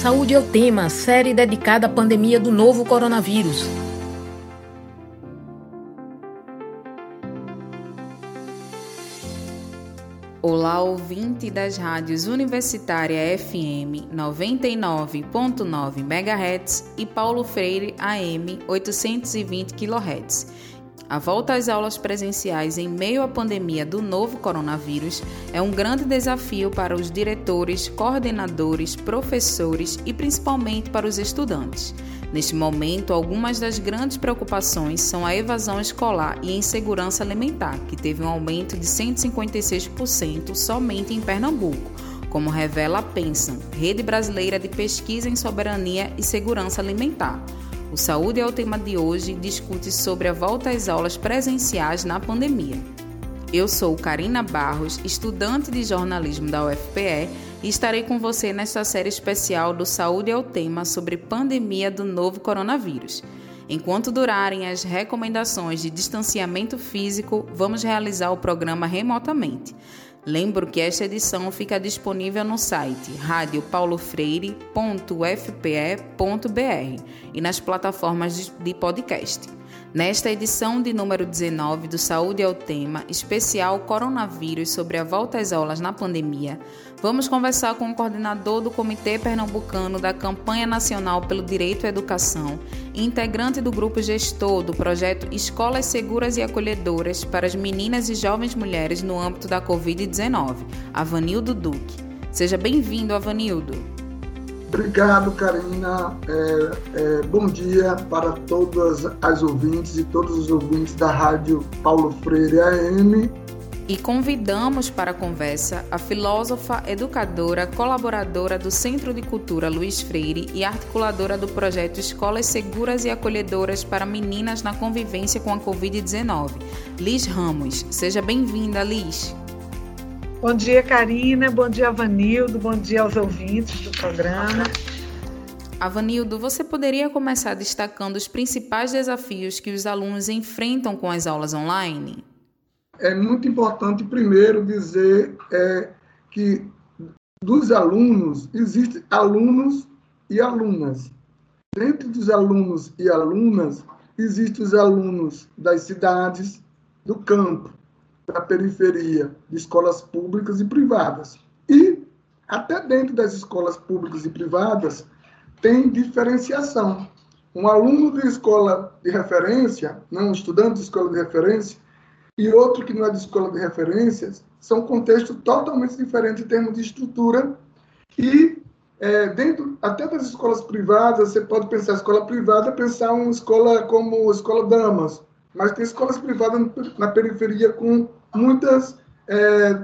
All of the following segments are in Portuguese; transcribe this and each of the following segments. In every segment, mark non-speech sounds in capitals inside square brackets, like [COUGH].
Saúde é o tema, série dedicada à pandemia do novo coronavírus. Olá, ouvinte das rádios Universitária FM 99.9 MHz e Paulo Freire AM 820 kHz. A volta às aulas presenciais em meio à pandemia do novo coronavírus é um grande desafio para os diretores, coordenadores, professores e principalmente para os estudantes. Neste momento, algumas das grandes preocupações são a evasão escolar e a insegurança alimentar, que teve um aumento de 156% somente em Pernambuco, como revela a Pensam, Rede Brasileira de Pesquisa em Soberania e Segurança Alimentar. O Saúde é o tema de hoje discute sobre a volta às aulas presenciais na pandemia. Eu sou Karina Barros, estudante de jornalismo da UFPE, e estarei com você nesta série especial do Saúde é o tema sobre pandemia do novo coronavírus. Enquanto durarem as recomendações de distanciamento físico, vamos realizar o programa remotamente. Lembro que esta edição fica disponível no site radiopaulofreire.fpe.br e nas plataformas de podcast. Nesta edição de número 19 do Saúde é o Tema, especial Coronavírus sobre a volta às aulas na pandemia, vamos conversar com o coordenador do Comitê Pernambucano da Campanha Nacional pelo Direito à Educação e integrante do grupo gestor do projeto Escolas Seguras e Acolhedoras para as Meninas e Jovens Mulheres no âmbito da Covid-19, Avanildo Duque. Seja bem-vindo, Avanildo. Obrigado, Karina. É, é, bom dia para todas as ouvintes e todos os ouvintes da Rádio Paulo Freire AM. E convidamos para a conversa a filósofa, educadora, colaboradora do Centro de Cultura Luiz Freire e articuladora do projeto Escolas Seguras e Acolhedoras para Meninas na Convivência com a Covid-19, Liz Ramos. Seja bem-vinda, Liz. Bom dia, Karina. Bom dia, Vanildo. Bom dia aos ouvintes do programa. Avanildo, você poderia começar destacando os principais desafios que os alunos enfrentam com as aulas online? É muito importante, primeiro, dizer é, que dos alunos, existem alunos e alunas. Dentro dos alunos e alunas, existem os alunos das cidades, do campo, da periferia de escolas públicas e privadas. E até dentro das escolas públicas e privadas tem diferenciação. Um aluno de escola de referência, não um estudante de escola de referência, e outro que não é de escola de referências, são contextos totalmente diferentes em termos de estrutura e é, dentro até das escolas privadas, você pode pensar escola privada, pensar uma escola como escola damas, mas tem escolas privadas na periferia com muitas é,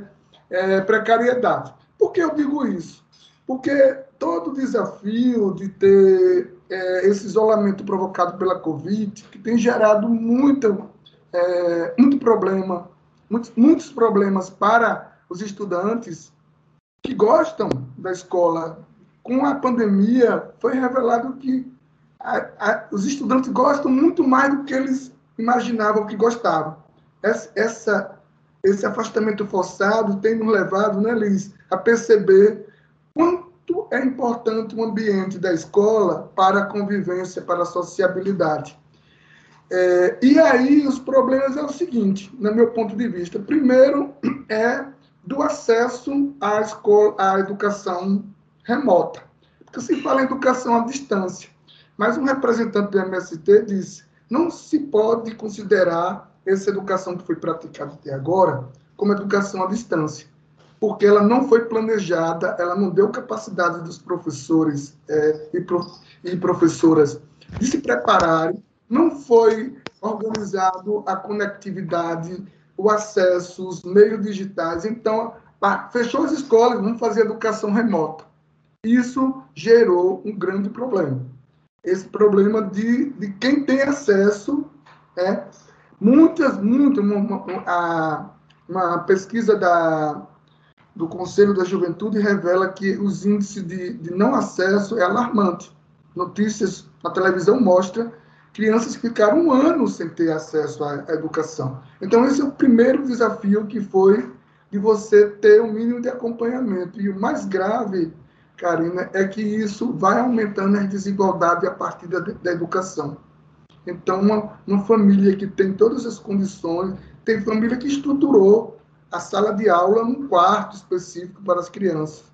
é, precariedades. Por que eu digo isso? Porque todo o desafio de ter é, esse isolamento provocado pela Covid, que tem gerado muita, é, muito problema, muitos, muitos problemas para os estudantes que gostam da escola. Com a pandemia, foi revelado que a, a, os estudantes gostam muito mais do que eles imaginavam que gostavam. Essa, essa, esse afastamento forçado tem nos levado, né, Liz, a perceber quanto é importante o ambiente da escola para a convivência, para a sociabilidade. É, e aí os problemas é o seguinte, no meu ponto de vista. Primeiro é do acesso à escola, à educação remota. Porque se fala em educação à distância, mas um representante do MST disse não se pode considerar essa educação que foi praticada até agora como educação à distância, porque ela não foi planejada, ela não deu capacidade dos professores é, e, prof, e professoras de se prepararem, não foi organizado a conectividade, o acesso, os meios digitais. Então, fechou as escolas, vamos fazer educação remota. Isso gerou um grande problema esse problema de, de quem tem acesso. É, muitas, muitas, uma, uma, uma pesquisa da, do Conselho da Juventude revela que os índices de, de não acesso é alarmante. Notícias na televisão mostram crianças ficaram um ano sem ter acesso à, educação. Então, esse é o primeiro desafio que foi de você ter um mínimo de acompanhamento. E o mais grave Karina, é que isso vai aumentando as desigualdades a partir da, da educação. Então, uma, uma família que tem todas as condições, tem família que estruturou a sala de aula num quarto específico para as crianças.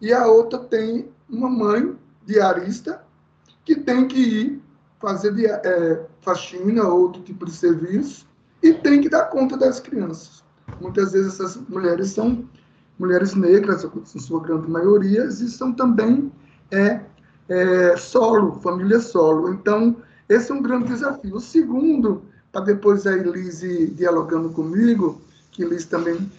E a outra tem uma mãe diarista que tem que ir fazer é, faxina ou outro tipo de serviço e tem que dar conta das crianças. Muitas vezes essas mulheres são mulheres negras, em sua grande maioria, e são também é, é, solo, família solo. Então, esse é um grande desafio. O segundo, para depois a Elise dialogando comigo, que Elise também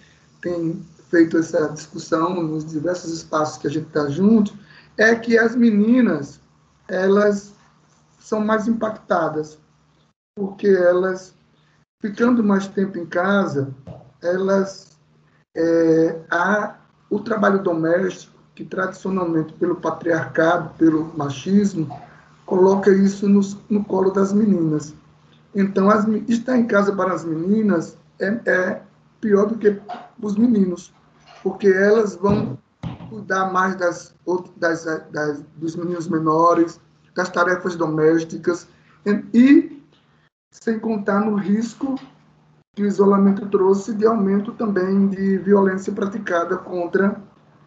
tem feito essa discussão nos diversos espaços que a gente está junto, é que as meninas, elas são mais impactadas, porque elas, ficando mais tempo em casa, elas, é, há o trabalho doméstico, que tradicionalmente, pelo patriarcado, pelo machismo, coloca isso no, no colo das meninas. Então, as, estar em casa para as meninas é, é pior do que os meninos, porque elas vão cuidar mais das, das, das, dos meninos menores, das tarefas domésticas e sem contar no risco que o isolamento trouxe de aumento também de violência praticada contra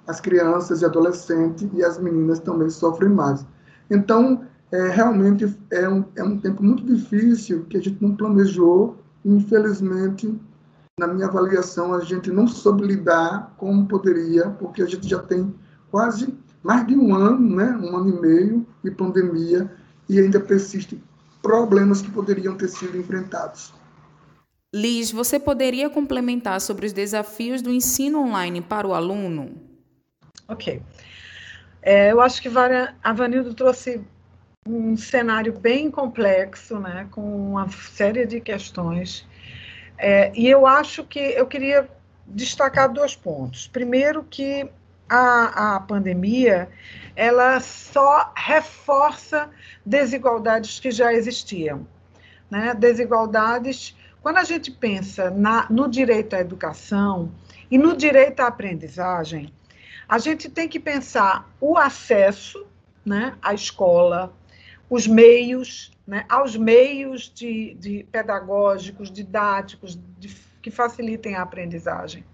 as crianças e adolescentes e as meninas também sofrem mais. Então, é, realmente é um, é um tempo muito difícil que a gente não planejou infelizmente, na minha avaliação, a gente não soube lidar como poderia, porque a gente já tem quase mais de um ano, né, um ano e meio de pandemia, e ainda persistem problemas que poderiam ter sido enfrentados. Liz, você poderia complementar sobre os desafios do ensino online para o aluno? Ok. É, eu acho que a Vanildo trouxe um cenário bem complexo, né, com uma série de questões. É, e eu acho que eu queria destacar dois pontos. Primeiro, que a, a pandemia ela só reforça desigualdades que já existiam. Né? Desigualdades, quando a gente pensa na, no direito à educação e no direito à aprendizagem, a gente tem que pensar o acesso né, à escola, os meios, né, aos meios de, de pedagógicos, didáticos, de, que facilitem a aprendizagem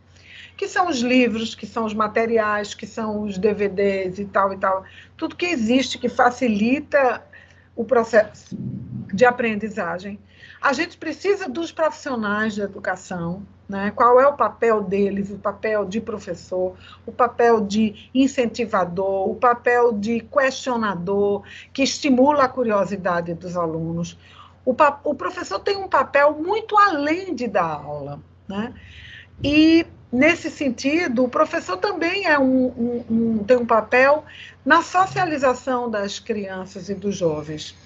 que são os livros, que são os materiais, que são os DVDs e tal e tal, tudo que existe que facilita o processo de aprendizagem. A gente precisa dos profissionais de educação, né? Qual é o papel deles, o papel de professor, o papel de incentivador, o papel de questionador, que estimula a curiosidade dos alunos. O, o professor tem um papel muito além de dar aula, né? E nesse sentido, o professor também é um, um, um, tem um papel na socialização das crianças e dos jovens.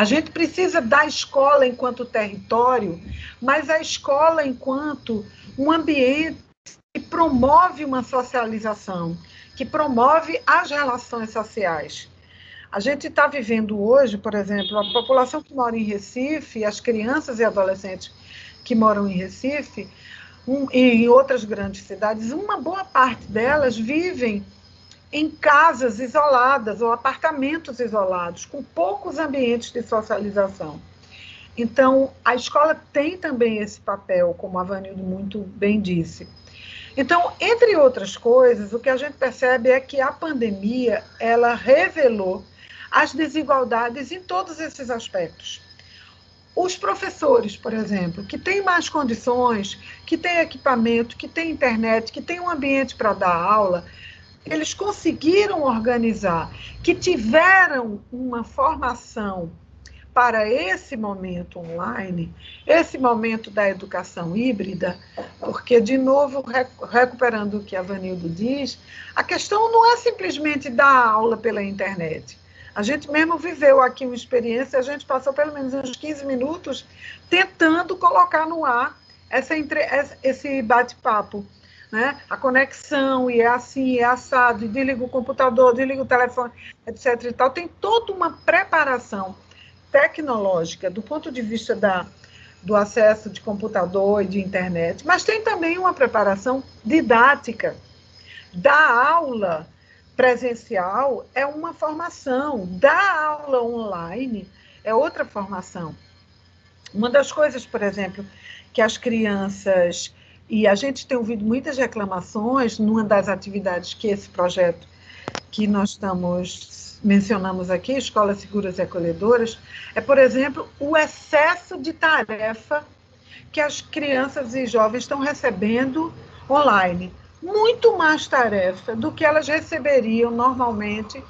A gente precisa da escola enquanto território, mas a escola enquanto um ambiente que promove uma socialização, que promove as relações sociais. A gente está vivendo hoje, por exemplo, a população que mora em Recife, as crianças e adolescentes que moram em Recife, um, e em outras grandes cidades, uma boa parte delas vivem em casas isoladas ou apartamentos isolados, com poucos ambientes de socialização. Então, a escola tem também esse papel, como a Vanildo muito bem disse. Então, entre outras coisas, o que a gente percebe é que a pandemia ela revelou as desigualdades em todos esses aspectos. Os professores, por exemplo, que têm mais condições, que têm equipamento, que têm internet, que têm um ambiente para dar aula, eles conseguiram organizar, que tiveram uma formação para esse momento online, esse momento da educação híbrida, porque, de novo, recuperando o que a Vanildo diz, a questão não é simplesmente dar aula pela internet. A gente mesmo viveu aqui uma experiência, a gente passou pelo menos uns 15 minutos tentando colocar no ar essa esse bate-papo. Né? A conexão, e é assim, é assado, e desliga o computador, desliga o telefone, etc. E tal. Tem toda uma preparação tecnológica do ponto de vista da, do acesso de computador e de internet, mas tem também uma preparação didática da aula presencial é uma formação, da aula online é outra formação. Uma das coisas, por exemplo, que as crianças, e a gente tem ouvido muitas reclamações numa das atividades que esse projeto que nós estamos mencionamos aqui, Escolas Seguras e Acolhedoras, é, por exemplo, o excesso de tarefa que as crianças e jovens estão recebendo online. Muito mais tarefa do que elas receberiam normalmente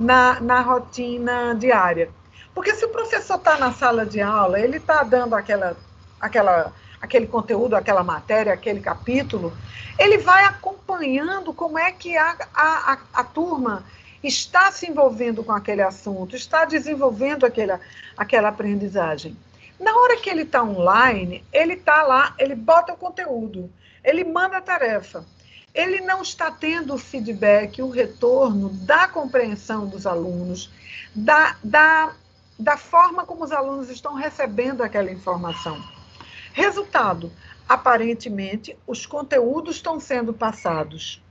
na, na rotina diária. Porque se o professor está na sala de aula, ele está dando aquela, aquela, aquele conteúdo, aquela matéria, aquele capítulo, ele vai acompanhando como é que a, a, a, turma está se envolvendo com aquele assunto, está desenvolvendo aquela, aquela aprendizagem. Na hora que ele está online, ele está lá, ele bota o conteúdo, ele manda a tarefa. Ele não está tendo o feedback, o retorno da compreensão dos alunos, da, da, da forma como os alunos estão recebendo aquela informação. Resultado: aparentemente, os conteúdos estão sendo passados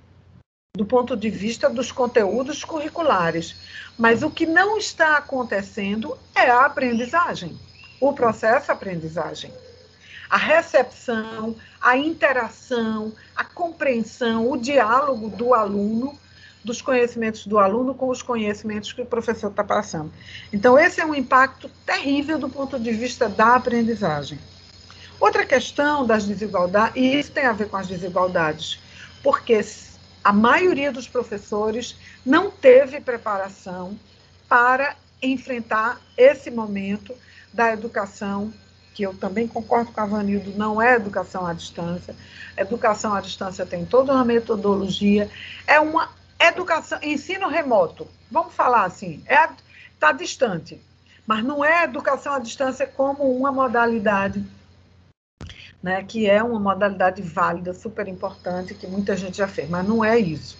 do ponto de vista dos conteúdos curriculares, mas o que não está acontecendo é a aprendizagem o processo aprendizagem. A recepção, a interação, a compreensão, o diálogo do aluno, dos conhecimentos do aluno com os conhecimentos que o professor está passando. Então, esse é um impacto terrível do ponto de vista da aprendizagem. Outra questão das desigualdades, e isso tem a ver com as desigualdades, porque a maioria dos professores não teve preparação para enfrentar esse momento da educação, que eu também concordo com a Vanildo, não é educação à distância. Educação à distância tem toda uma metodologia, é uma educação, ensino remoto, vamos falar assim, está é, tá distante, mas não é educação à distância como uma modalidade, né, que é uma modalidade válida, super importante, que muita gente já fez, mas não é isso.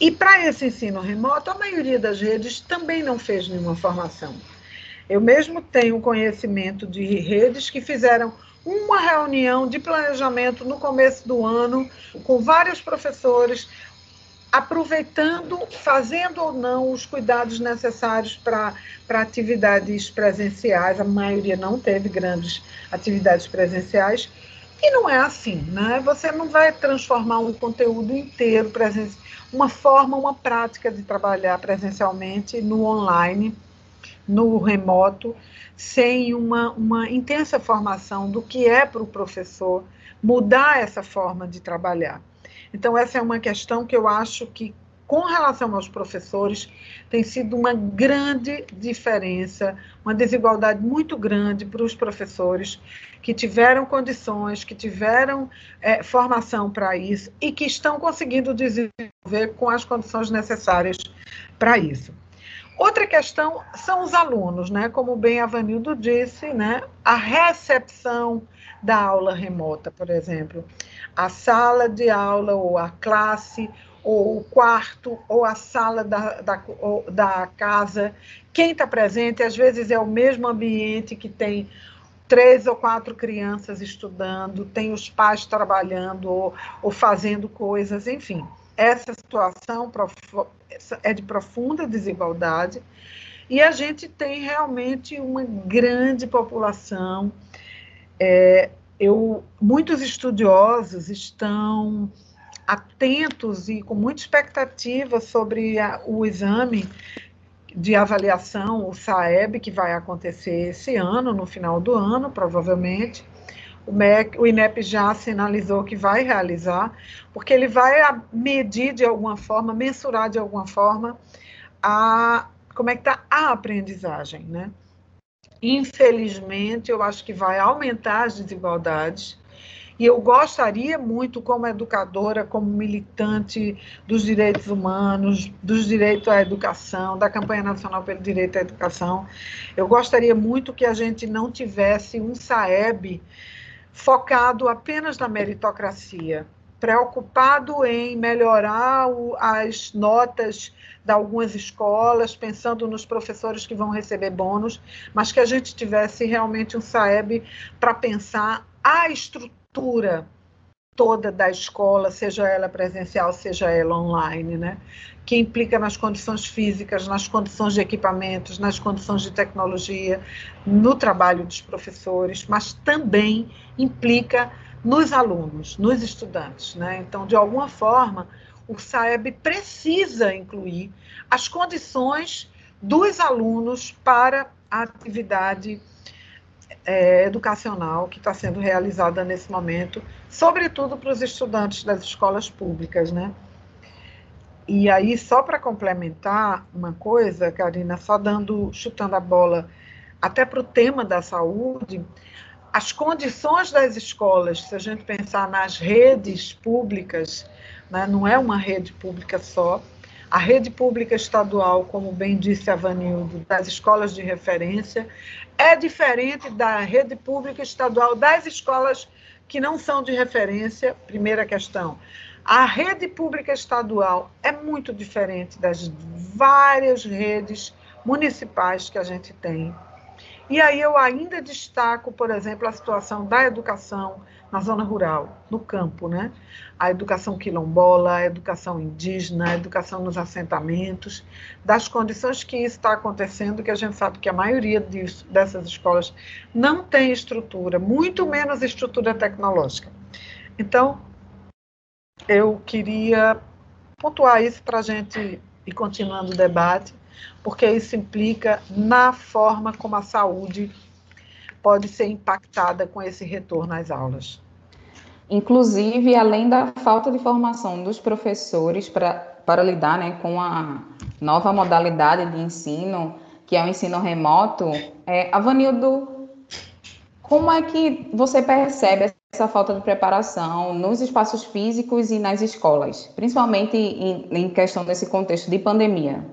E para esse ensino remoto, a maioria das redes também não fez nenhuma formação. Eu mesmo tenho conhecimento de redes que fizeram uma reunião de planejamento no começo do ano com vários professores, aproveitando, fazendo ou não os cuidados necessários para atividades presenciais. A maioria não teve grandes atividades presenciais. E não é assim, né? Você não vai transformar um conteúdo inteiro, uma forma, uma prática de trabalhar presencialmente no online no remoto, sem uma, uma intensa formação do que é para o professor mudar essa forma de trabalhar. Então, essa é uma questão que eu acho que, com relação aos professores, tem sido uma grande diferença, uma desigualdade muito grande para os professores que tiveram condições, que tiveram é, formação para isso e que estão conseguindo desenvolver com as condições necessárias para isso. Outra questão são os alunos, né? Como bem a Vanildo disse, né? A recepção da aula remota, por exemplo. A sala de aula, ou a classe, ou o quarto, ou a sala da, da, da casa. Quem está presente, às vezes, é o mesmo ambiente que tem três ou quatro crianças estudando, tem os pais trabalhando ou, ou fazendo coisas, enfim. Essa situação é de profunda desigualdade e a gente tem realmente uma grande população. É, eu, muitos estudiosos estão atentos e com muita expectativa sobre a, o exame de avaliação, o SAEB, que vai acontecer esse ano, no final do ano, provavelmente o, MEC, o INEP já sinalizou que vai realizar, porque ele vai medir de alguma forma, mensurar de alguma forma a como é que está a aprendizagem, né? Infelizmente, eu acho que vai aumentar as desigualdades. E eu gostaria muito, como educadora, como militante dos direitos humanos, dos direitos à educação, da campanha nacional pelo direito à educação, eu gostaria muito que a gente não tivesse um SAEB focado apenas na meritocracia, preocupado em melhorar o, as notas de algumas escolas, pensando nos professores que vão receber bônus, mas que a gente tivesse realmente um SAEB para pensar a estrutura toda da escola, seja ela presencial, seja ela online, né? que implica nas condições físicas, nas condições de equipamentos, nas condições de tecnologia, no trabalho dos professores, mas também implica nos alunos, nos estudantes. Né? Então, de alguma forma, o SAEB precisa incluir as condições dos alunos para a atividade é, educacional que está sendo realizada nesse momento, sobretudo para os estudantes das escolas públicas, né? E aí, só para complementar uma coisa, Karina, só dando, chutando a bola até para o tema da saúde, as condições das escolas, se a gente pensar nas redes públicas, né, não é uma rede pública só, a rede pública estadual, como bem disse a Vanildo, das escolas de referência, é diferente da rede pública estadual das escolas que não são de referência, primeira questão. A rede pública estadual é muito diferente das várias redes municipais que a gente tem. E aí eu ainda destaco, por exemplo, a situação da educação na zona rural, no campo, né? A educação quilombola, a educação indígena, a educação nos assentamentos, das condições que isso está acontecendo, que a gente sabe que a maioria disso, dessas escolas não tem estrutura, muito menos estrutura tecnológica. Então, eu queria pontuar isso para a gente ir continuando o debate, porque isso implica na forma como a saúde pode ser impactada com esse retorno às aulas. Inclusive, além da falta de formação dos professores para lidar né, com a nova modalidade de ensino, que é o ensino remoto, é, Avanildo, como é que você percebe essa falta de preparação nos espaços físicos e nas escolas, principalmente em, em questão desse contexto de pandemia?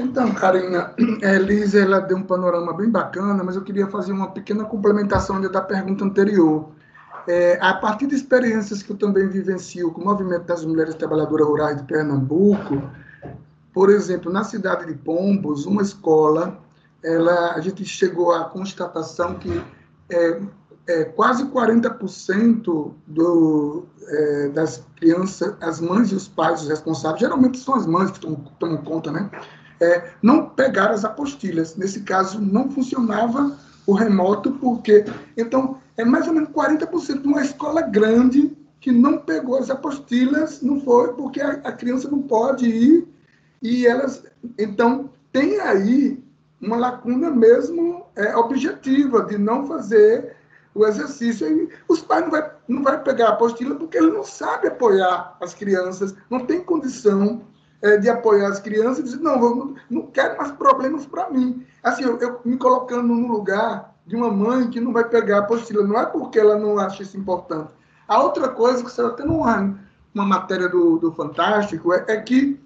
Então, Karina, a Elisa ela deu um panorama bem bacana, mas eu queria fazer uma pequena complementação da pergunta anterior. É, a partir de experiências que eu também vivencio com o movimento das mulheres trabalhadoras rurais de Pernambuco, por exemplo, na cidade de Pombos, uma escola, ela, a gente chegou à constatação que é, é, quase 40% do, é, das crianças, as mães e os pais, os responsáveis, geralmente são as mães que tomam conta, né? É, não pegaram as apostilhas. Nesse caso, não funcionava o remoto, porque. Então, é mais ou menos 40% de uma escola grande que não pegou as apostilhas, não foi, porque a, a criança não pode ir, e elas. Então, tem aí uma lacuna mesmo é, objetiva de não fazer o exercício. E os pais não vai, não vai pegar a apostila porque ele não sabe apoiar as crianças, não tem condição é, de apoiar as crianças e dizer, não, eu não quero mais problemas para mim. Assim, eu, eu, me colocando no lugar de uma mãe que não vai pegar a apostila, não é porque ela não acha isso importante. A outra coisa, que você está tendo uma, matéria do, do Fantástico, é, é que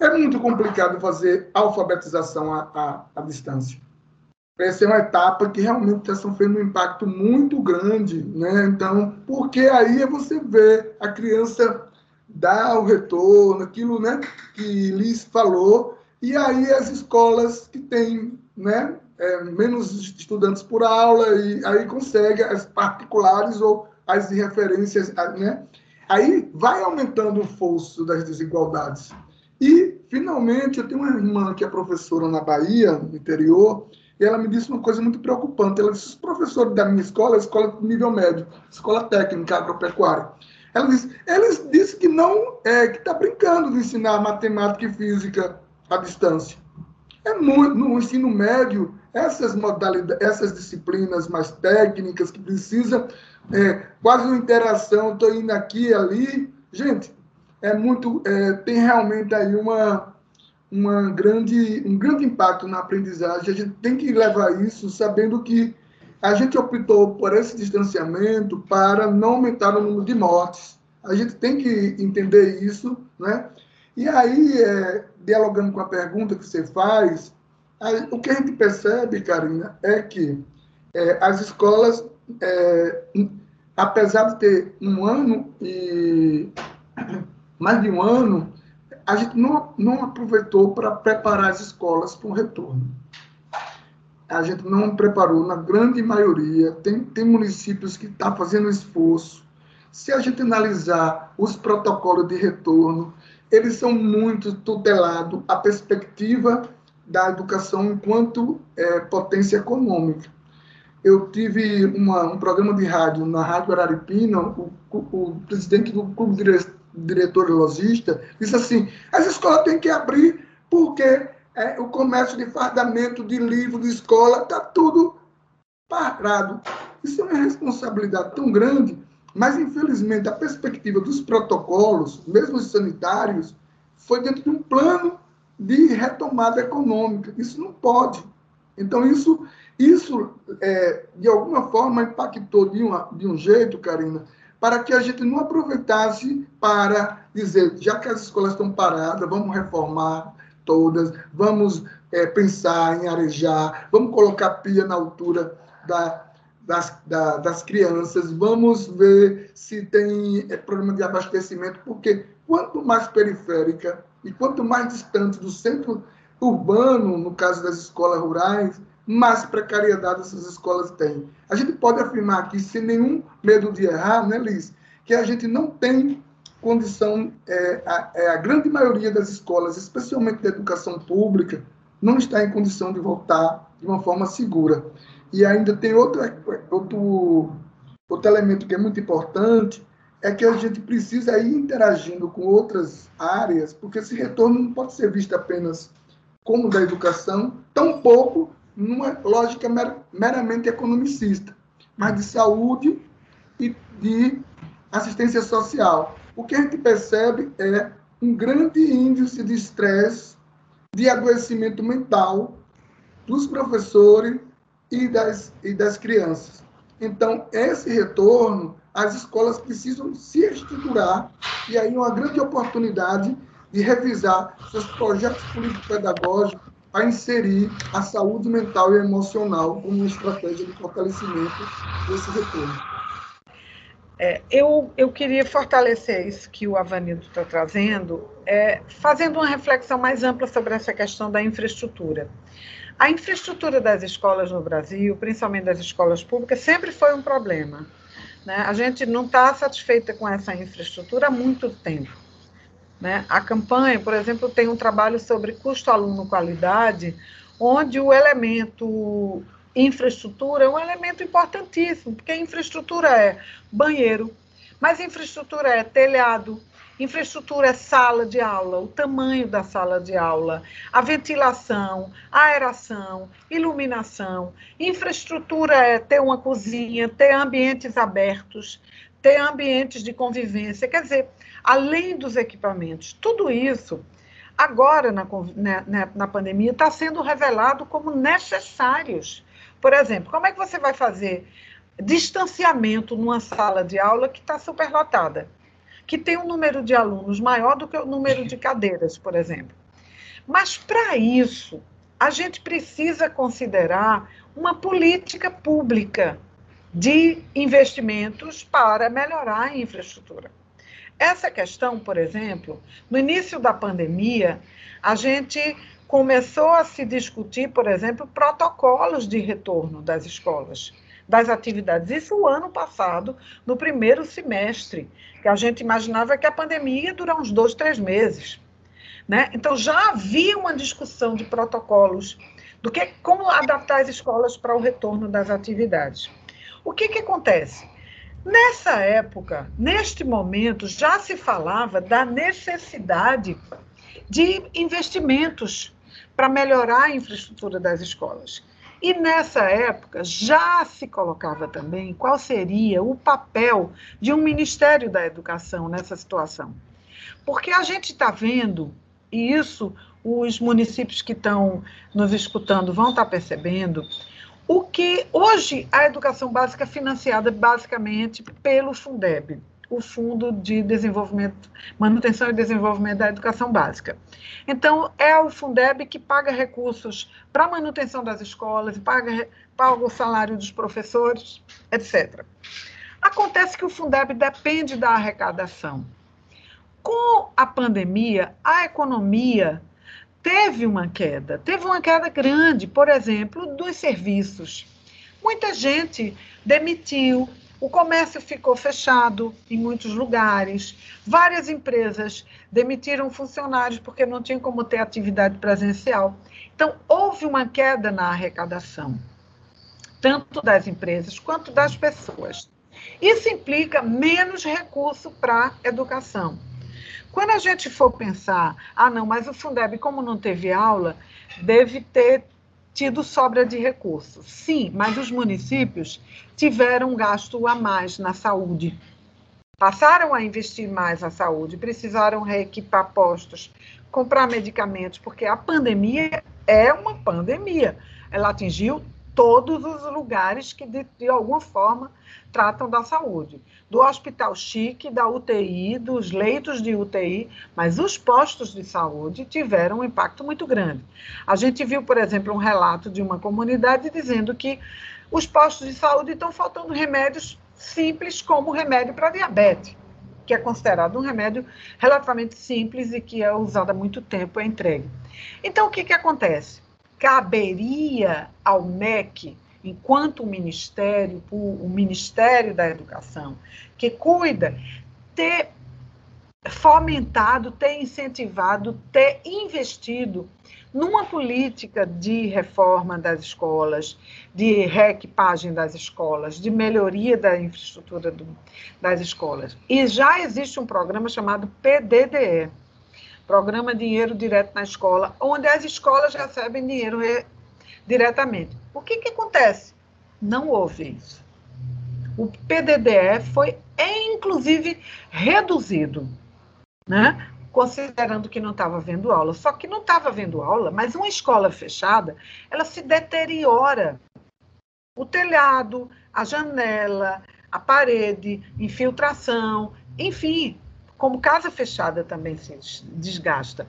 é muito complicado fazer alfabetização à, à, à distância essa é uma etapa que realmente está sofrendo um impacto muito grande, né? Então, porque aí é você vê a criança dar o retorno, aquilo, né, que Liz falou, e aí as escolas que têm, né, é, menos estudantes por aula e aí consegue as particulares ou as referências, né? Aí vai aumentando o fosso das desigualdades. E finalmente eu tenho uma irmã que é professora na Bahia, no interior, e ela me disse uma coisa muito preocupante. Ela disse: os professores da minha escola, escola de nível médio, escola técnica agropecuária, ela disse, eles disse que não é que está brincando de ensinar matemática e física à distância. É muito no ensino médio essas modalidades, essas disciplinas mais técnicas que precisam é, quase uma interação, estou indo aqui ali, gente, é muito é, tem realmente aí uma uma grande, um grande impacto na aprendizagem. A gente tem que levar isso sabendo que a gente optou por esse distanciamento para não aumentar o número de mortes. A gente tem que entender isso, né? E aí, é, dialogando com a pergunta que você faz, o que a gente percebe, Karina, é que é, as escolas, é, apesar de ter um ano e [COUGHS] mais de um ano, a gente não, não aproveitou para preparar as escolas para o retorno. A gente não preparou, na grande maioria. Tem, tem municípios que estão tá fazendo esforço, se a gente analisar os protocolos de retorno, eles são muito tutelados a perspectiva da educação enquanto é, potência econômica. Eu tive uma, um programa de rádio na Rádio Araripina, o, o, presidente do clube dire, diretor logista disse assim, as escolas têm que abrir porque é, o comércio de fardamento de livro de escola está tudo parado. Isso é uma responsabilidade tão grande, mas infelizmente a perspectiva dos protocolos, mesmo os sanitários, foi dentro de um plano de retomada econômica. Isso não pode. Então, isso, isso é, de alguma forma, impactou de, uma, de um jeito, Karina, para que a gente não aproveitasse para dizer, já que as escolas estão paradas, vamos reformar todas, vamos é, pensar em arejar, vamos colocar pia na altura da, das, da, das crianças, vamos ver se tem é, problema de abastecimento, porque quanto mais periférica e quanto mais distante do centro urbano, no caso das escolas rurais, mais precariedade essas escolas têm. A gente pode afirmar aqui, sem nenhum medo de errar, né, Liz, que a gente não tem condição, é, a, é, a grande maioria das escolas, especialmente da educação pública, não está em condição de voltar de uma forma segura. E ainda tem outro, outro, outro elemento que é muito importante, é que a gente precisa ir interagindo com outras áreas, porque esse retorno não pode ser visto apenas como da educação, tampouco numa lógica mer meramente economicista, mas de saúde e de assistência social. O que a gente percebe é um grande índice de estresse, de adoecimento mental dos professores e das, e das crianças. Então, esse retorno, as escolas precisam se estruturar, e aí uma grande oportunidade de revisar seus projetos político-pedagógicos para inserir a saúde mental e emocional como uma estratégia de fortalecimento desse retorno. É, eu, eu queria fortalecer isso que o Avanildo está trazendo, é, fazendo uma reflexão mais ampla sobre essa questão da infraestrutura. A infraestrutura das escolas no Brasil, principalmente das escolas públicas, sempre foi um problema. Né? A gente não está satisfeita com essa infraestrutura há muito tempo. Né? A campanha, por exemplo, tem um trabalho sobre custo-aluno-qualidade, onde o elemento infraestrutura é um elemento importantíssimo, porque infraestrutura é banheiro, mas infraestrutura é telhado, infraestrutura é sala de aula, o tamanho da sala de aula, a ventilação, a aeração, iluminação. Infraestrutura é ter uma cozinha, ter ambientes abertos, ter ambientes de convivência. Quer dizer, além dos equipamentos. Tudo isso, agora na, na, né, né, na pandemia, está sendo revelado como necessários. Por exemplo, como é que você vai fazer distanciamento numa sala de aula que está superlotada, que tem um número de alunos maior do que o número de cadeiras, por exemplo? Mas, para isso, a gente precisa considerar uma política pública de investimentos para melhorar a infraestrutura. Essa questão, por exemplo, no início da pandemia, a gente começou a se discutir, por exemplo, protocolos de retorno das escolas, das atividades. Isso o ano passado, no primeiro semestre, que a gente imaginava que a pandemia ia durar uns dois, três meses. Né? Então já havia uma discussão de protocolos do que como adaptar as escolas para o retorno das atividades. O que, que acontece? Nessa época, neste momento, já se falava da necessidade de investimentos para melhorar a infraestrutura das escolas. E nessa época já se colocava também qual seria o papel de um Ministério da Educação nessa situação. Porque a gente está vendo, e isso os municípios que estão nos escutando vão estar tá percebendo, o que hoje a educação básica é financiada basicamente pelo Fundeb, o Fundo de Desenvolvimento, Manutenção e Desenvolvimento da Educação Básica. Então, é o Fundeb que paga recursos para a manutenção das escolas, paga, paga o salário dos professores, etc. Acontece que o Fundeb depende da arrecadação. Com a pandemia, a economia teve uma queda, teve uma queda grande, por exemplo, dos serviços. Muita gente demitiu, O comércio ficou fechado em muitos lugares. Várias empresas demitiram funcionários porque não tinham como ter atividade presencial. Então, houve uma queda na arrecadação, tanto das empresas quanto das pessoas. Isso implica menos recurso para educação. Quando a gente for pensar, ah, não, mas o Fundeb, como não teve aula, deve ter tido sobra de recursos. Sim, mas os municípios tiveram gasto a mais na saúde. Passaram a investir mais na saúde, precisaram reequipar postos, comprar medicamentos, porque a pandemia é uma pandemia. Ela atingiu todos os lugares que, de, de, alguma forma, tratam da saúde. Do hospital chique, da UTI, dos leitos de UTI, mas os postos de saúde tiveram um impacto muito grande. A gente viu, por exemplo, um relato de uma comunidade dizendo que os postos de saúde estão faltando remédios simples, como remédio para diabetes, que é considerado um remédio relativamente simples e que é usado há muito tempo, é entregue. Então, o que, que acontece? Caberia ao MEC, enquanto ministério, o Ministério da Educação, que cuida, ter fomentado, ter incentivado, ter investido numa política de reforma das escolas, de reequipagem das escolas, de melhoria da infraestrutura do, das escolas. E já existe um programa chamado PDDE, Programa Dinheiro Direto na Escola, onde as escolas recebem dinheiro diretamente. O que, que acontece? Não houve isso. O PDDE foi, inclusive, reduzido, né? considerando que não estava vendo aula. Só que não estava vendo aula, mas uma escola fechada, ela se deteriora. O telhado, a janela, a parede, infiltração, enfim, como casa fechada também se desgasta.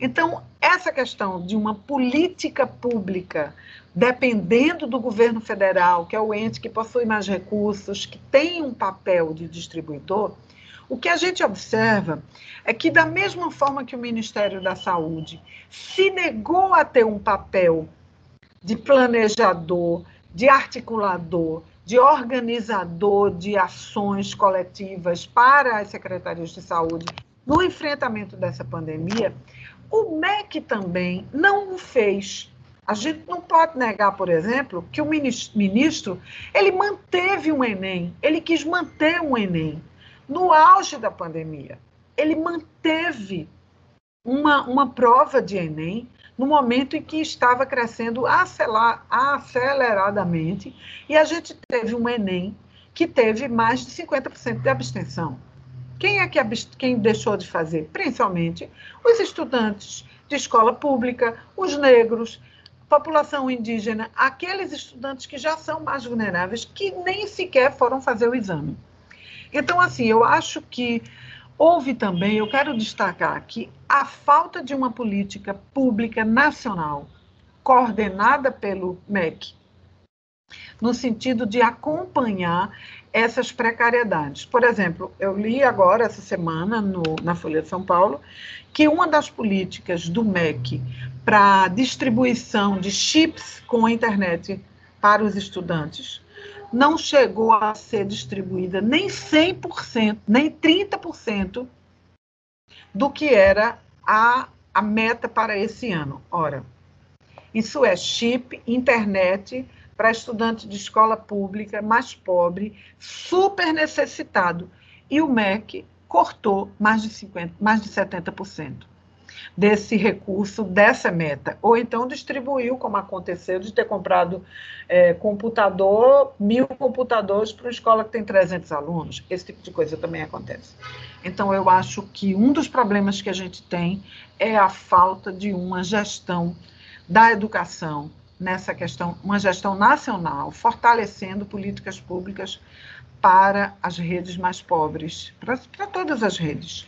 Então, essa questão de uma política pública, dependendo do governo federal, que é o ente que possui mais recursos, que tem um papel de distribuidor, o que a gente observa é que, da mesma forma que o Ministério da Saúde se negou a ter um papel de planejador, de articulador, de organizador de ações coletivas para as secretarias de saúde no enfrentamento dessa pandemia, o MEC também não o fez. A gente não pode negar, por exemplo, que o ministro ele manteve um Enem, ele quis manter um Enem no auge da pandemia. Ele manteve uma, uma prova de Enem no momento em que estava crescendo aceleradamente, e a gente teve um Enem que teve mais de 50% de abstenção. Quem é que quem deixou de fazer? Principalmente os estudantes de escola pública, os negros, população indígena, aqueles estudantes que já são mais vulneráveis, que nem sequer foram fazer o exame. Então, assim, eu acho que Houve também, eu quero destacar aqui, a falta de uma política pública nacional coordenada pelo MEC, no sentido de acompanhar essas precariedades. Por exemplo, eu li agora, essa semana, no, na Folha de São Paulo, que uma das políticas do MEC para distribuição de chips com a internet para os estudantes não chegou a ser distribuída nem 100%, nem 30% do que era a, a meta para esse ano. Ora, isso é chip, internet para estudante de escola pública mais pobre, super necessitado. E o MEC cortou mais de 50, mais de 70% desse recurso, dessa meta. Ou então distribuiu, como aconteceu, de ter comprado é, computador, mil computadores para uma escola que tem 300 alunos. Esse tipo de coisa também acontece. Então, eu acho que um dos problemas que a gente tem é a falta de uma gestão da educação nessa questão, uma gestão nacional, fortalecendo políticas públicas para as redes mais pobres, para, para todas as redes.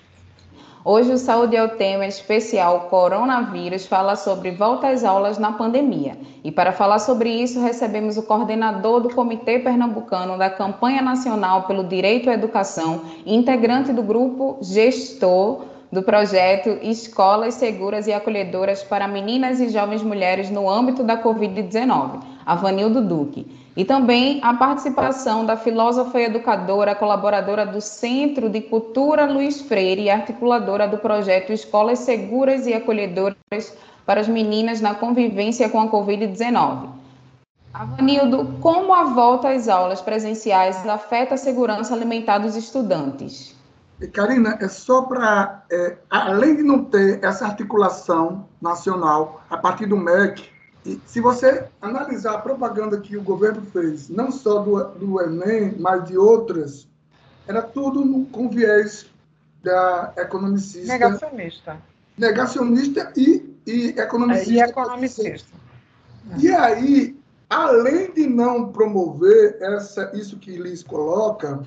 Hoje o Saúde é o tema especial Coronavírus fala sobre volta às aulas na pandemia. E para falar sobre isso, recebemos o coordenador do Comitê Pernambucano da Campanha Nacional pelo Direito à Educação, integrante do grupo gestor do projeto Escolas Seguras e Acolhedoras para Meninas e Jovens Mulheres no âmbito da Covid-19, Avanildo Duque. E também a participação da filósofa e educadora, colaboradora do Centro de Cultura Luiz Freire e articuladora do projeto Escolas Seguras e Acolhedoras para as Meninas na Convivência com a Covid-19. Avanildo, como a volta às aulas presenciais afeta a segurança alimentar dos estudantes? Karina, é só para, é, além de não ter essa articulação nacional a partir do MEC, e se você analisar a propaganda que o governo fez, não só do, do Enem, mas de outras, era tudo com viés da economicista. Negacionista. Negacionista e, e economicista. E economicista. E aí, além de não promover essa, isso que Liz coloca,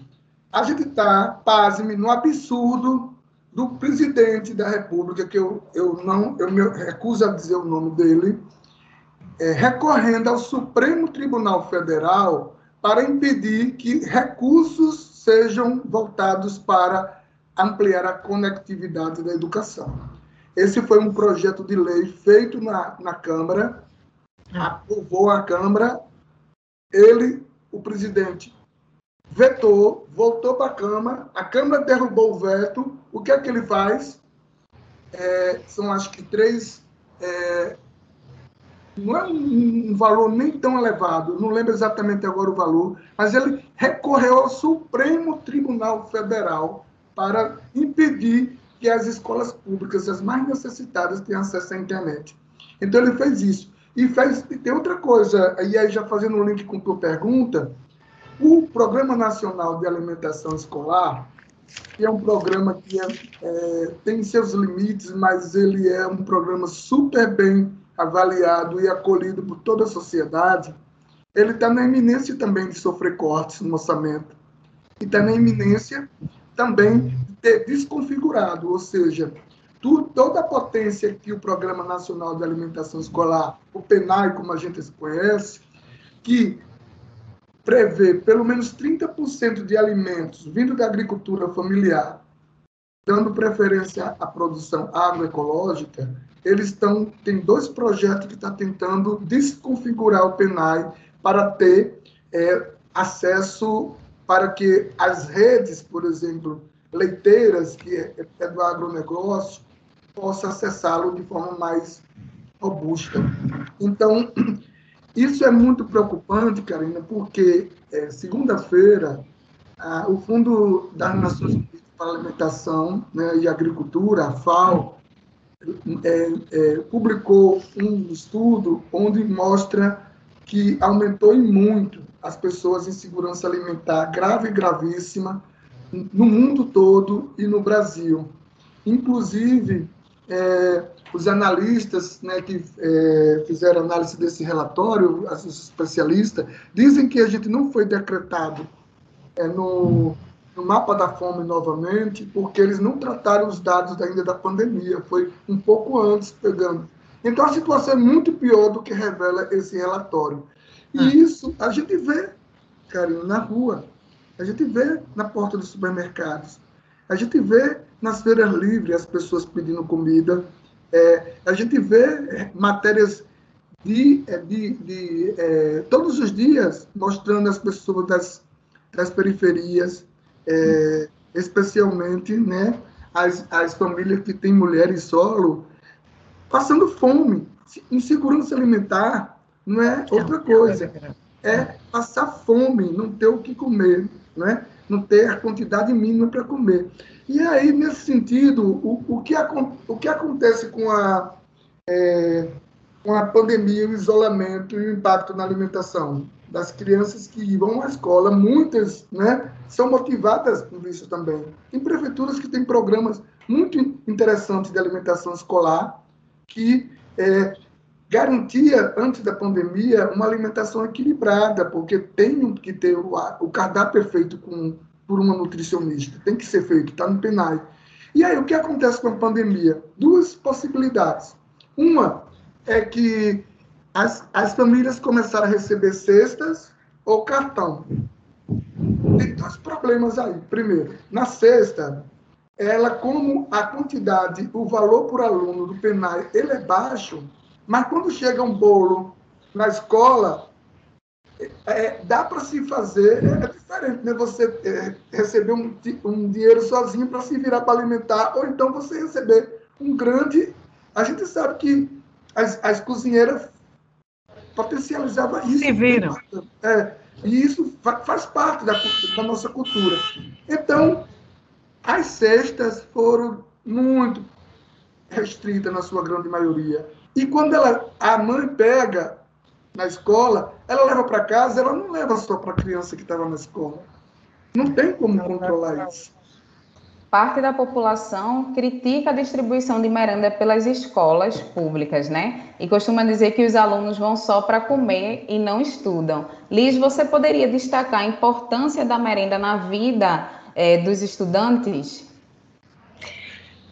a gente está, pasme, no absurdo do presidente da República, que eu, eu não eu me recuso a dizer o nome dele, é, recorrendo ao Supremo Tribunal Federal para impedir que recursos sejam voltados para ampliar a conectividade da educação. Esse foi um projeto de lei feito na, na Câmara, aprovou a Câmara, ele, o presidente, vetou, voltou para a Câmara, a Câmara derrubou o veto, o que é que ele faz? É, são acho que três é, não é um, valor nem tão elevado, não lembro exatamente agora o valor, mas ele recorreu ao Supremo Tribunal Federal para impedir que as escolas públicas, as mais necessitadas, tenham acesso à internet. Então ele fez isso. E fez, e tem outra coisa, e aí já fazendo um link com a tua pergunta, o Programa Nacional de Alimentação Escolar, que é um programa que é, é, tem seus limites, mas ele é um programa super bem avaliado e acolhido por toda a sociedade, ele está na iminência também de sofrer cortes no orçamento. E está na iminência também de ter desconfigurado, ou seja, tudo, toda a potência que o Programa Nacional de Alimentação Escolar, o PENAI, como a gente conhece, que prevê pelo menos 30% de alimentos vindo da agricultura familiar, dando preferência à produção agroecológica, eles estão tem dois projetos que estão tá tentando desconfigurar o PENAI para ter é, acesso para que as redes, por exemplo, leiteiras, que é, é do agronegócio, possa acessá-lo de forma mais robusta. Então, [CLEARS THROAT] isso é muito preocupante, Karina, porque é, segunda-feira o Fundo das Nações Unidas para a Alimentação né, e Agricultura, a FAO, é, publicou um estudo onde mostra que aumentou em muito as pessoas em segurança alimentar grave e gravíssima no mundo todo e no Brasil. Inclusive, é, os analistas né, que é, fizeram análise desse relatório, os especialistas, dizem que a gente não foi decretado é, no no mapa da fome novamente, porque eles não trataram os dados ainda da pandemia, foi um pouco antes pegando. Então a situação é muito pior do que revela esse relatório. E ah. isso a gente vê, carinho, na rua, a gente vê na porta dos supermercados, a gente vê nas feiras livres as pessoas pedindo comida, é, a gente vê matérias de, é, de, de é, todos os dias mostrando as pessoas das, das periferias, é, especialmente né, as, as famílias que têm mulheres solo, passando fome. Insegurança alimentar não é outra coisa. É passar fome, não ter o que comer, né? não ter a quantidade mínima para comer. E aí, nesse sentido, o, o, que, o que acontece com a, é, com a pandemia, o isolamento e o impacto na alimentação? Das crianças que vão à escola, muitas né, são motivadas por isso também. Tem prefeituras que têm programas muito interessantes de alimentação escolar, que é, garantia, antes da pandemia, uma alimentação equilibrada, porque tem que ter o, o cardápio é feito com, por uma nutricionista, tem que ser feito, está no PENAI. E aí, o que acontece com a pandemia? Duas possibilidades. Uma é que as, as famílias começaram a receber cestas ou cartão. Tem dois problemas aí. Primeiro, na cesta, ela, como a quantidade, o valor por aluno do PENAI, ele é baixo, mas quando chega um bolo na escola, é, dá para se fazer, é, é, diferente, né? Você é, receber um, um dinheiro sozinho para se virar para alimentar, ou então você receber um grande. A gente sabe que as, as cozinheiras potencializavam isso. Se viram. É, e isso faz parte da, da nossa cultura. Então, as cestas foram muito restritas na sua grande maioria. E quando ela, a mãe pega na escola, ela leva para casa, ela não leva só para a criança que estava na escola. Não tem como controlar isso. Parte da população critica a distribuição de merenda pelas escolas públicas, né? E costuma dizer que os alunos vão só para comer e não estudam. Liz, você poderia destacar a importância da merenda na vida é, dos estudantes?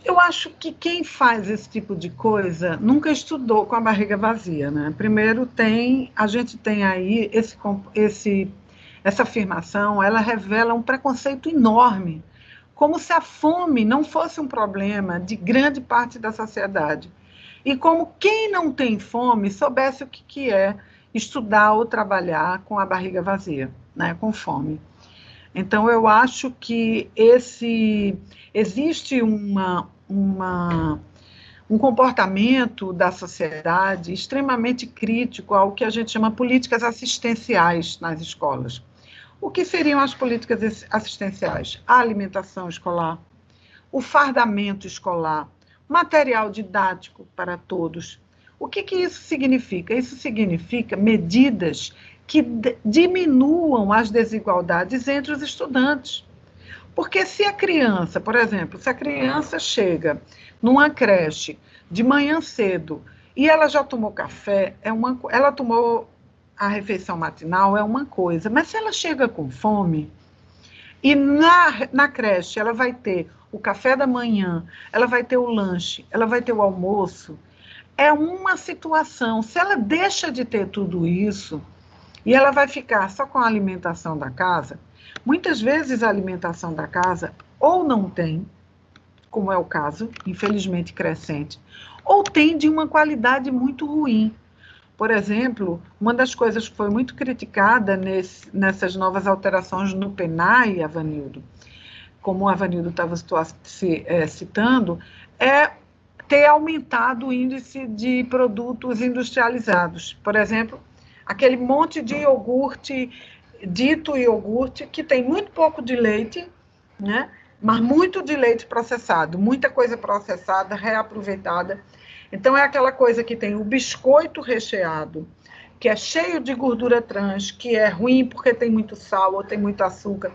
Eu acho que quem faz esse tipo de coisa nunca estudou com a barriga vazia, né? Primeiro tem, a gente tem aí esse, esse, essa afirmação, ela revela um preconceito enorme, como se a fome não fosse um problema de grande parte da sociedade. E como quem não tem fome soubesse o que, que é estudar ou trabalhar com a barriga vazia, né? Com fome. Então, eu acho que esse existe uma, uma, um comportamento da sociedade extremamente crítico ao que a gente chama políticas assistenciais nas escolas. O que seriam as políticas assistenciais? A alimentação escolar, o fardamento escolar, material didático para todos. O que, que isso significa? Isso significa medidas que diminuam as desigualdades entre os estudantes. Porque se a criança, por exemplo, se a criança chega numa creche de manhã cedo e ela já tomou café, é uma, ela tomou a refeição matinal, é uma coisa. Mas se ela chega com fome e na, na creche ela vai ter o café da manhã, ela vai ter o lanche, ela vai ter o almoço, é uma situação. Se ela deixa de ter tudo isso, e ela vai ficar só com a alimentação da casa. Muitas vezes a alimentação da casa ou não tem, como é o caso, infelizmente crescente, ou tem de uma qualidade muito ruim. Por exemplo, uma das coisas que foi muito criticada nesse, nessas novas alterações no PENAI, Avanildo, como o Avanildo estava é, citando, é ter aumentado o índice de produtos industrializados. Por exemplo, aquele monte de iogurte, dito iogurte, que tem muito pouco de leite, né? mas muito de leite processado, muita coisa processada, reaproveitada. Então, é aquela coisa que tem o biscoito recheado, que é cheio de gordura trans, que é ruim porque tem muito sal ou tem muito açúcar.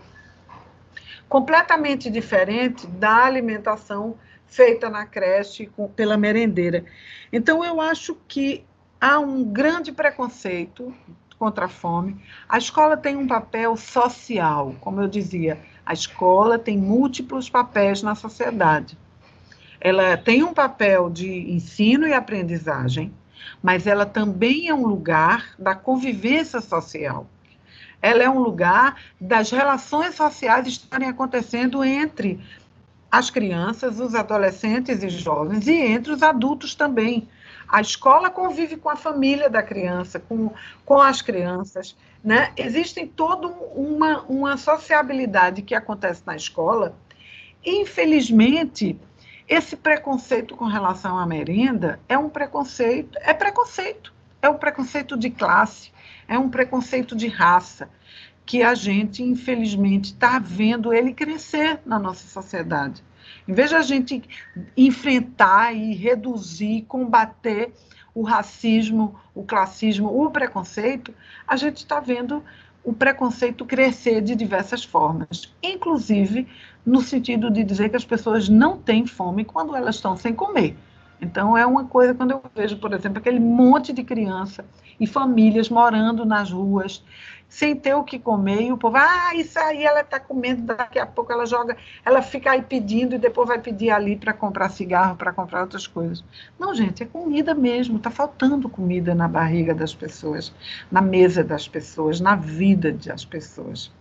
Completamente diferente da alimentação feita na creche com, pela merendeira. Então, eu acho que há um grande preconceito contra a fome. A escola tem um papel social, como eu dizia, a escola tem múltiplos papéis na sociedade. Ela tem um papel de ensino e aprendizagem, mas ela também é um lugar da convivência social. Ela é um lugar das relações sociais estarem acontecendo entre as crianças, os adolescentes e jovens, e entre os adultos também. A escola convive com a família da criança, com, com as crianças. Né? Existem toda uma, uma sociabilidade que acontece na escola. Infelizmente, esse preconceito com relação à merenda é um preconceito, é preconceito, é um preconceito de classe, é um preconceito de raça, que a gente, infelizmente, está vendo ele crescer na nossa sociedade. Em vez de a gente enfrentar e reduzir, combater o racismo, o classismo, o preconceito, a gente está vendo o preconceito crescer de diversas formas, inclusive no sentido de dizer que as pessoas não têm fome quando elas estão sem comer. Então, é uma coisa quando eu vejo, por exemplo, aquele monte de criança e famílias morando nas ruas, sem ter o que comer, e o povo, ah, isso aí ela está comendo, daqui a pouco ela joga, ela fica aí pedindo e depois vai pedir ali para comprar cigarro, para comprar outras coisas. Não, gente, é comida mesmo, está faltando comida na barriga das pessoas, na mesa das pessoas, na vida das pessoas.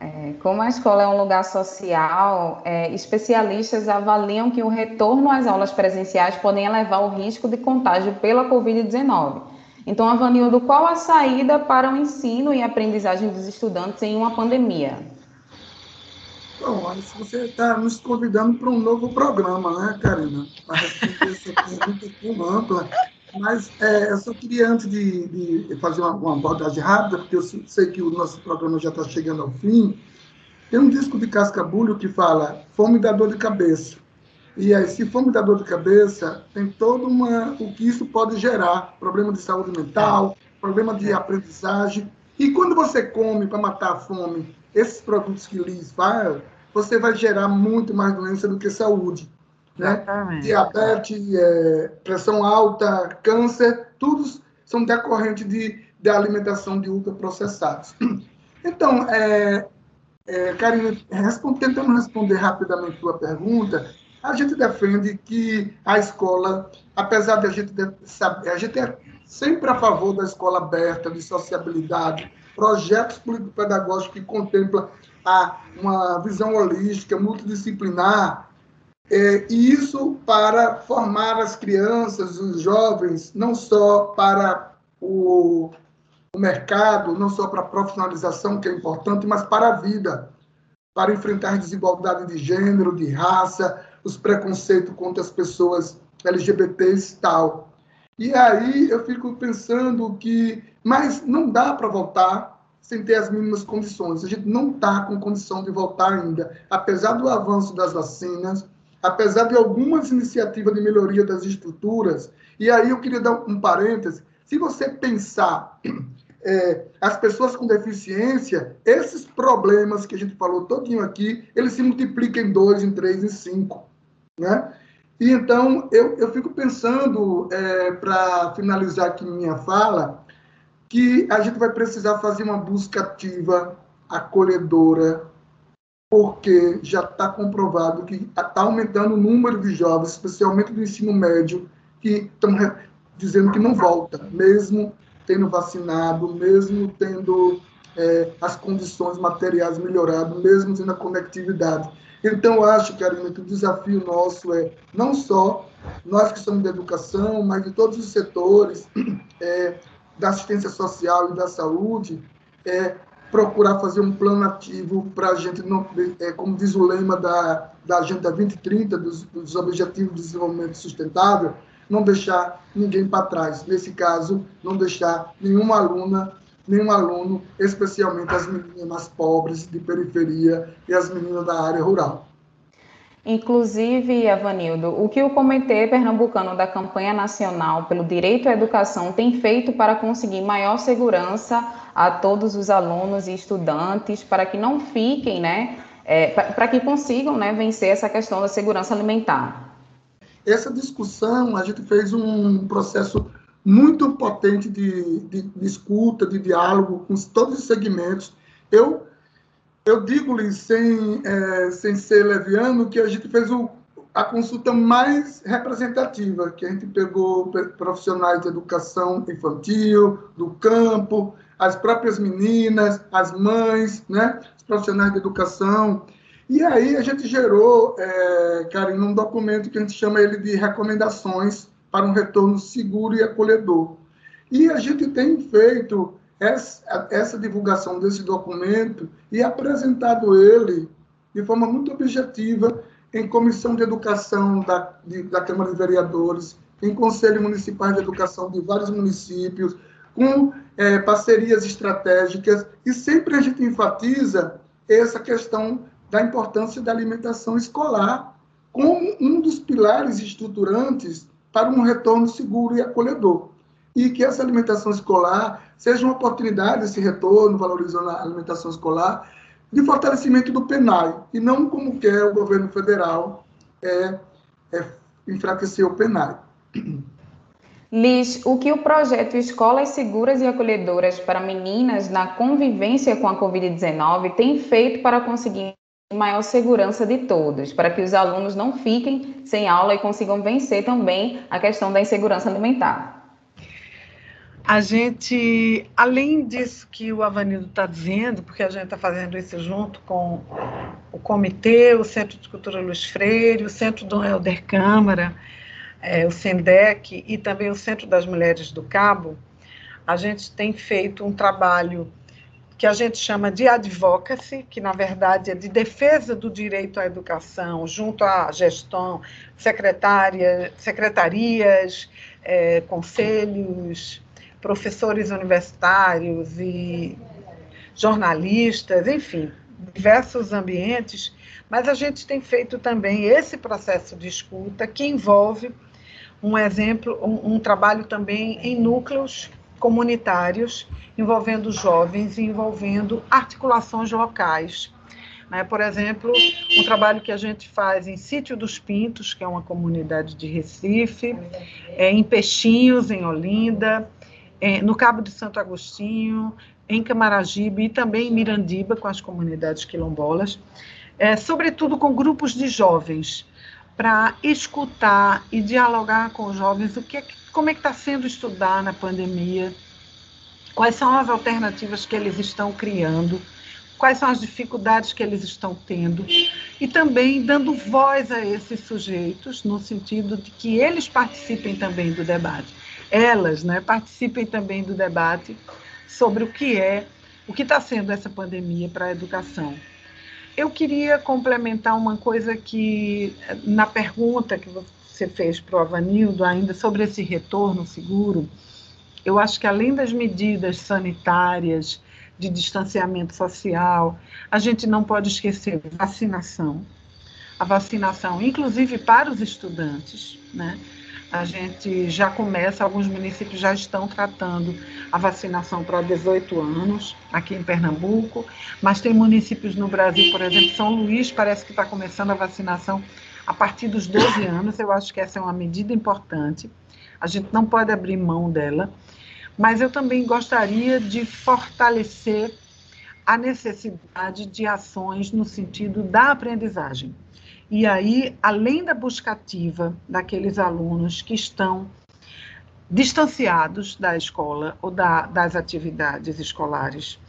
É, como a escola é um lugar social, é, especialistas avaliam que o retorno às aulas presenciais podem elevar o risco de contágio pela Covid-19. Então, Avanildo, qual a saída para o ensino e aprendizagem dos estudantes em uma pandemia? Bom, você está nos convidando para um novo programa, né, Karina? Para responder essa pergunta tão ampla. Mas é, eu só queria, antes de, de fazer uma, uma abordagem rápida, porque eu sei que o nosso programa já está chegando ao fim, tem um disco de Cascabulho que fala fome da dor de cabeça. E aí, se fome da dor de cabeça, tem todo uma, o que isso pode gerar: problema de saúde mental, problema de aprendizagem. E quando você come para matar a fome esses produtos que Liz fala, você vai gerar muito mais doença do que saúde. Né? Diabetes, é, pressão alta, câncer, todos são decorrentes de, de alimentação de ultraprocessados. [CLEARS THROAT] Então, é, é, Karina, responde, tentando responder rapidamente a tua pergunta, a gente defende que a escola, apesar de a gente saber, a gente é sempre a favor da escola aberta, de sociabilidade, projetos político-pedagógicos que contemplam a, uma visão holística, multidisciplinar, é, e isso para formar as crianças, os jovens, não só para o o mercado, não só para a profissionalização, que é importante, mas para a vida, para enfrentar desigualdade de gênero, de raça, os preconceitos contra as pessoas LGBTs e tal. E aí eu fico pensando que, mas não dá para voltar sem ter as mínimas condições. A gente não está com condição de voltar ainda, apesar do avanço das vacinas, apesar de algumas iniciativas de melhoria das estruturas. E aí eu queria dar um parêntese. Se você pensar é, as pessoas com deficiência, esses problemas que a gente falou todinho aqui, eles se multiplicam em dois, em três, em cinco, né? E então, eu, eu fico pensando, é, para finalizar aqui minha fala, que a gente vai precisar fazer uma busca ativa, acolhedora, porque já está comprovado que está aumentando o número de jovens, especialmente do ensino médio, que estão dizendo que não volta, mesmo tendo vacinado, mesmo tendo é, as condições materiais melhoradas, mesmo tendo a conectividade. Então, acho, Karina, que o desafio nosso é não só nós que somos da educação, mas de todos os setores [CLEARS THROAT] é, da assistência social e da saúde, é, procurar fazer um plano ativo para a gente, não, é, como diz o lema da, da Agenda 2030, dos, dos Objetivos de Desenvolvimento Sustentável, não deixar ninguém para trás. Nesse caso, não deixar nenhuma aluna, nenhum aluno, especialmente as meninas pobres de periferia e as meninas da área rural. Inclusive, Avanildo, o que o Comitê Pernambucano da Campanha Nacional pelo Direito à Educação tem feito para conseguir maior segurança a todos os alunos e estudantes, para que não fiquem, né, é, para que consigam né, vencer essa questão da segurança alimentar? essa discussão, a gente fez um processo muito potente de, de, de escuta, de diálogo com todos os segmentos. Eu, eu digo-lhe, sem, é, sem ser leviano, que a gente fez o, a consulta mais representativa, que a gente pegou profissionais de educação infantil, do campo, as próprias meninas, as mães, né, os profissionais de educação, e aí a gente gerou, é, um documento que a gente chama ele de recomendações para um retorno seguro e acolhedor. E a gente tem feito essa, essa divulgação desse documento e apresentado ele de forma muito objetiva em comissão de educação da, de, da Câmara de Vereadores, em conselho municipal de educação de vários municípios, com é, parcerias estratégicas, e sempre a gente enfatiza essa questão da importância da alimentação escolar como um dos pilares estruturantes para um retorno seguro e acolhedor. E que essa alimentação escolar seja uma oportunidade, esse retorno, valorizando a alimentação escolar, de fortalecimento do PENAI, e não como quer o governo federal é, é enfraquecer o PENAI. Liz, o que o projeto Escolas Seguras e Acolhedoras para Meninas na Convivência com a Covid-19 tem feito para conseguir maior segurança de todos, para que os alunos não fiquem sem aula e consigam vencer também a questão da insegurança alimentar. A gente, além disso que o Avanildo está dizendo, porque a gente está fazendo isso junto com o comitê, o Centro de Cultura Luiz Freire, o Centro Dom Helder Câmara, é, o SENDEC e também o Centro das Mulheres do Cabo, a gente tem feito um trabalho que a gente chama de advocacy, que na verdade é de defesa do direito à educação, junto à gestão, secretária, secretarias, é, conselhos, professores universitários e jornalistas, enfim, diversos ambientes, mas a gente tem feito também esse processo de escuta que envolve um exemplo, um, um trabalho também em núcleos comunitários, envolvendo jovens e envolvendo articulações locais. Né? Por exemplo, um trabalho que a gente faz em Sítio dos Pintos, que é uma comunidade de Recife, é, em Peixinhos, em Olinda, é, no Cabo de Santo Agostinho, em Camaragibe e também em Mirandiba, com as comunidades quilombolas, é, sobretudo com grupos de jovens, para escutar e dialogar com os jovens o que é, como é que está sendo estudar na pandemia, quais são as alternativas que eles estão criando, quais são as dificuldades que eles estão tendo, e também dando voz a esses sujeitos, no sentido de que eles participem também do debate, elas né, participem também do debate sobre o que é, o que está sendo essa pandemia para a educação. Eu queria complementar uma coisa que, na pergunta que você fez para o Avanildo, ainda sobre esse retorno seguro, eu acho que além das medidas sanitárias, de distanciamento social, a gente não pode esquecer vacinação. A vacinação, inclusive para os estudantes, né? A gente já começa, alguns municípios já estão tratando a vacinação para 18 anos, aqui em Pernambuco, mas tem municípios no Brasil, por exemplo, São Luís parece que está começando a vacinação a partir dos 12 anos. Eu acho que essa é uma medida importante, a gente não pode abrir mão dela, mas eu também gostaria de fortalecer a necessidade de ações no sentido da aprendizagem. E aí, além da busca ativa daqueles alunos que estão distanciados da escola ou da, das atividades escolares,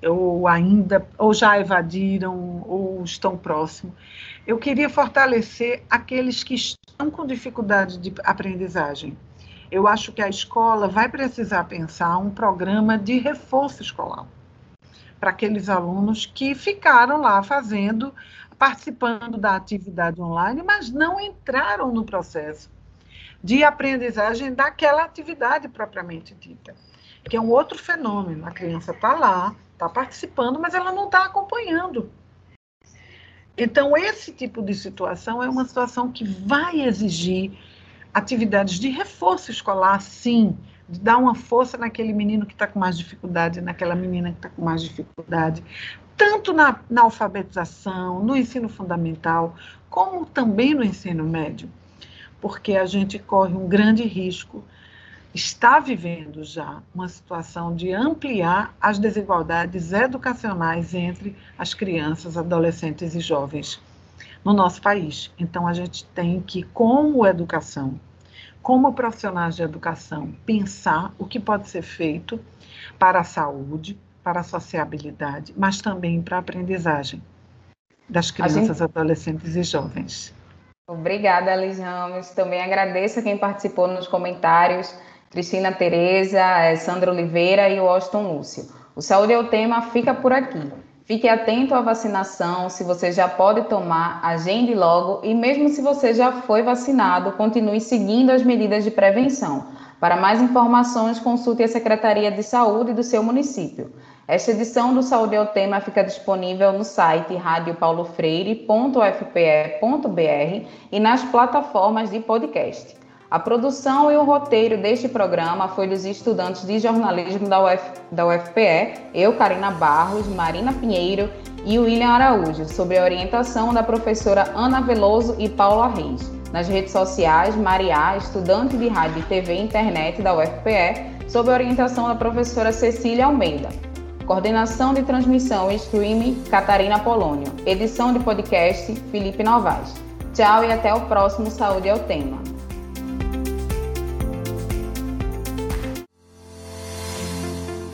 ou ainda, ou já evadiram, ou estão próximos, eu queria fortalecer aqueles que estão com dificuldade de aprendizagem. Eu acho que a escola vai precisar pensar um programa de reforço escolar para aqueles alunos que ficaram lá fazendo participando da atividade online, mas não entraram no processo de aprendizagem daquela atividade propriamente dita, que é um outro fenômeno. A criança está lá, está participando, mas ela não está acompanhando. Então, esse tipo de situação é uma situação que vai exigir atividades de reforço escolar, sim, de dar uma força naquele menino que está com mais dificuldade, naquela menina que está com mais dificuldade, tanto na, na alfabetização, no ensino fundamental, como também no ensino médio, porque a gente corre um grande risco, está vivendo já uma situação de ampliar as desigualdades educacionais entre as crianças, adolescentes e jovens no nosso país. Então, a gente tem que, como educação, como profissionais de educação, pensar o que pode ser feito para a saúde, para a sociabilidade, mas também para a aprendizagem das crianças, gente... adolescentes e jovens. Obrigada, Liz Ramos. Também agradeço a quem participou nos comentários, Cristina Tereza, eh, Sandra Oliveira e Washington Lúcio. O Saúde é o tema, fica por aqui. Fique atento à vacinação, se você já pode tomar, agende logo e mesmo se você já foi vacinado, continue seguindo as medidas de prevenção. Para mais informações, consulte a Secretaria de Saúde do seu município. Esta edição do Saúde ao Tema fica disponível no site radiopaulofreire.ufpe.br e nas plataformas de podcast. A produção e o roteiro deste programa foi dos estudantes de jornalismo da, Uf, da UFPE, eu, Karina Barros, Marina Pinheiro e William Araújo, sob a orientação da professora Ana Veloso e Paula Reis. Nas redes sociais, Maria, estudante de rádio, TV e internet da UFPE, sob a orientação da professora Cecília Almeida. Coordenação de transmissão e streaming, Catarina Polônio. Edição de podcast, Felipe Novaes. Tchau e até o próximo Saúde é o Tema.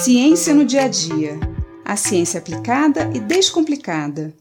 Ciência no dia a dia. A ciência aplicada e descomplicada.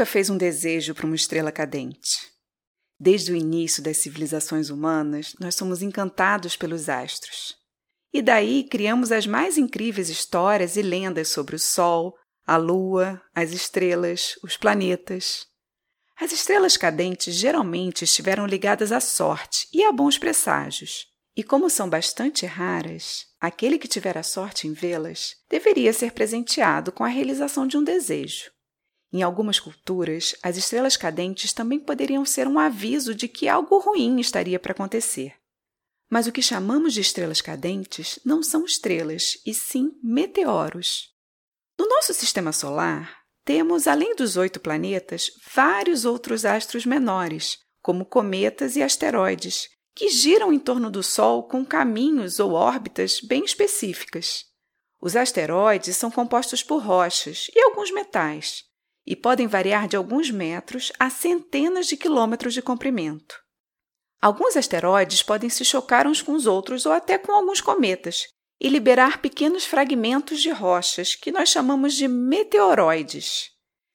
Nunca fez um desejo para uma estrela cadente? Desde o início das civilizações humanas, nós somos encantados pelos astros. E daí criamos as mais incríveis histórias e lendas sobre o Sol, a Lua, as estrelas, os planetas. As estrelas cadentes geralmente estiveram ligadas à sorte e a bons presságios. E como são bastante raras, aquele que tiver a sorte em vê-las deveria ser presenteado com a realização de um desejo. Em algumas culturas, as estrelas cadentes também poderiam ser um aviso de que algo ruim estaria para acontecer. Mas o que chamamos de estrelas cadentes não são estrelas, e sim meteoros. No nosso sistema solar, temos, além dos oito planetas, vários outros astros menores, como cometas e asteroides, que giram em torno do Sol com caminhos ou órbitas bem específicas. Os asteroides são compostos por rochas e alguns metais, e podem variar de alguns metros a centenas de quilômetros de comprimento. Alguns asteroides podem se chocar uns com os outros ou até com alguns cometas e liberar pequenos fragmentos de rochas que nós chamamos de meteoroides.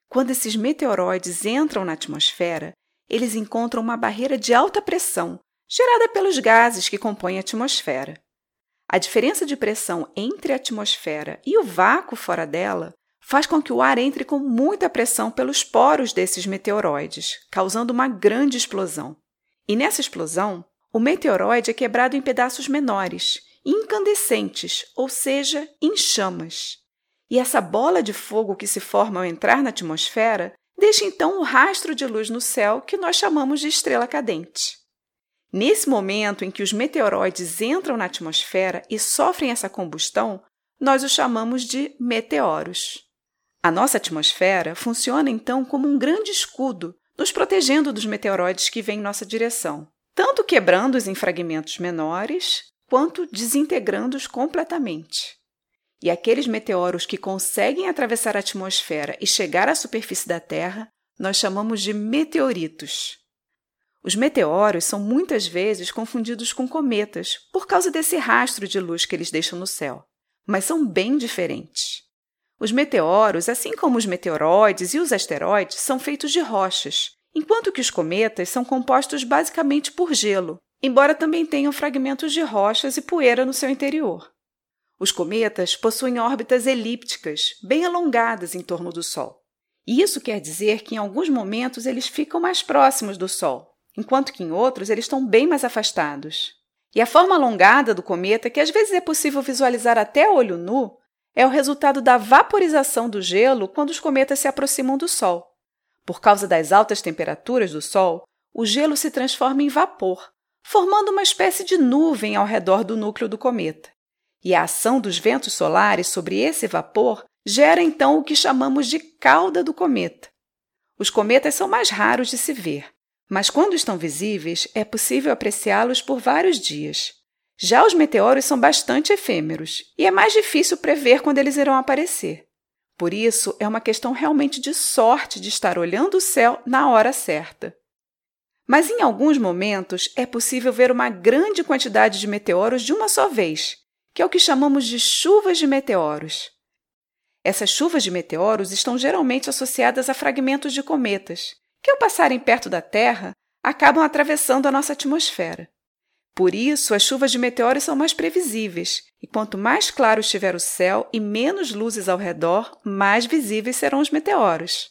Quando esses meteoroides entram na atmosfera, eles encontram uma barreira de alta pressão gerada pelos gases que compõem a atmosfera. A diferença de pressão entre a atmosfera e o vácuo fora dela faz com que o ar entre com muita pressão pelos poros desses meteoroides, causando uma grande explosão. E nessa explosão, o meteoroide é quebrado em pedaços menores, incandescentes, ou seja, em chamas. E essa bola de fogo que se forma ao entrar na atmosfera deixa então um rastro de luz no céu que nós chamamos de estrela cadente. Nesse momento em que os meteoroides entram na atmosfera e sofrem essa combustão, nós os chamamos de meteoros. A nossa atmosfera funciona então como um grande escudo, nos protegendo dos meteoroides que vêm em nossa direção, tanto quebrando-os em fragmentos menores, quanto desintegrando-os completamente. E aqueles meteoros que conseguem atravessar a atmosfera e chegar à superfície da Terra, nós chamamos de meteoritos. Os meteoros são muitas vezes confundidos com cometas por causa desse rastro de luz que eles deixam no céu, mas são bem diferentes. Os meteoros, assim como os meteoroides e os asteroides, são feitos de rochas, enquanto que os cometas são compostos basicamente por gelo, embora também tenham fragmentos de rochas e poeira no seu interior. Os cometas possuem órbitas elípticas, bem alongadas em torno do Sol. E isso quer dizer que em alguns momentos eles ficam mais próximos do Sol, enquanto que em outros eles estão bem mais afastados. E a forma alongada do cometa, que às vezes é possível visualizar até olho nu, é o resultado da vaporização do gelo quando os cometas se aproximam do Sol. Por causa das altas temperaturas do Sol, o gelo se transforma em vapor, formando uma espécie de nuvem ao redor do núcleo do cometa. E a ação dos ventos solares sobre esse vapor gera então o que chamamos de cauda do cometa. Os cometas são mais raros de se ver, mas quando estão visíveis é possível apreciá-los por vários dias. Já os meteoros são bastante efêmeros e é mais difícil prever quando eles irão aparecer. Por isso, é uma questão realmente de sorte de estar olhando o céu na hora certa. Mas em alguns momentos é possível ver uma grande quantidade de meteoros de uma só vez, que é o que chamamos de chuvas de meteoros. Essas chuvas de meteoros estão geralmente associadas a fragmentos de cometas, que, ao passarem perto da Terra, acabam atravessando a nossa atmosfera. Por isso, as chuvas de meteoros são mais previsíveis, e quanto mais claro estiver o céu e menos luzes ao redor, mais visíveis serão os meteoros.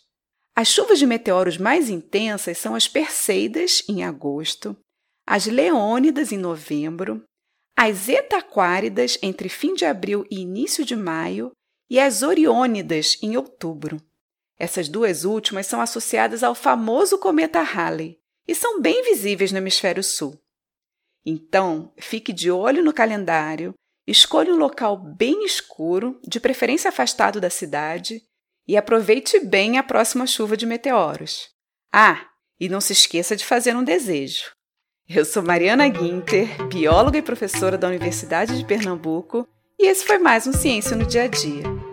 As chuvas de meteoros mais intensas são as Perseidas, em agosto, as Leônidas, em novembro, as Etaquáridas, entre fim de abril e início de maio, e as Oriônidas, em outubro. Essas duas últimas são associadas ao famoso cometa Halley e são bem visíveis no hemisfério sul. Então, fique de olho no calendário, escolha um local bem escuro, de preferência afastado da cidade, e aproveite bem a próxima chuva de meteoros. Ah, e não se esqueça de fazer um desejo. Eu sou Mariana Guinter, bióloga e professora da Universidade de Pernambuco, e esse foi mais um Ciência no Dia a Dia.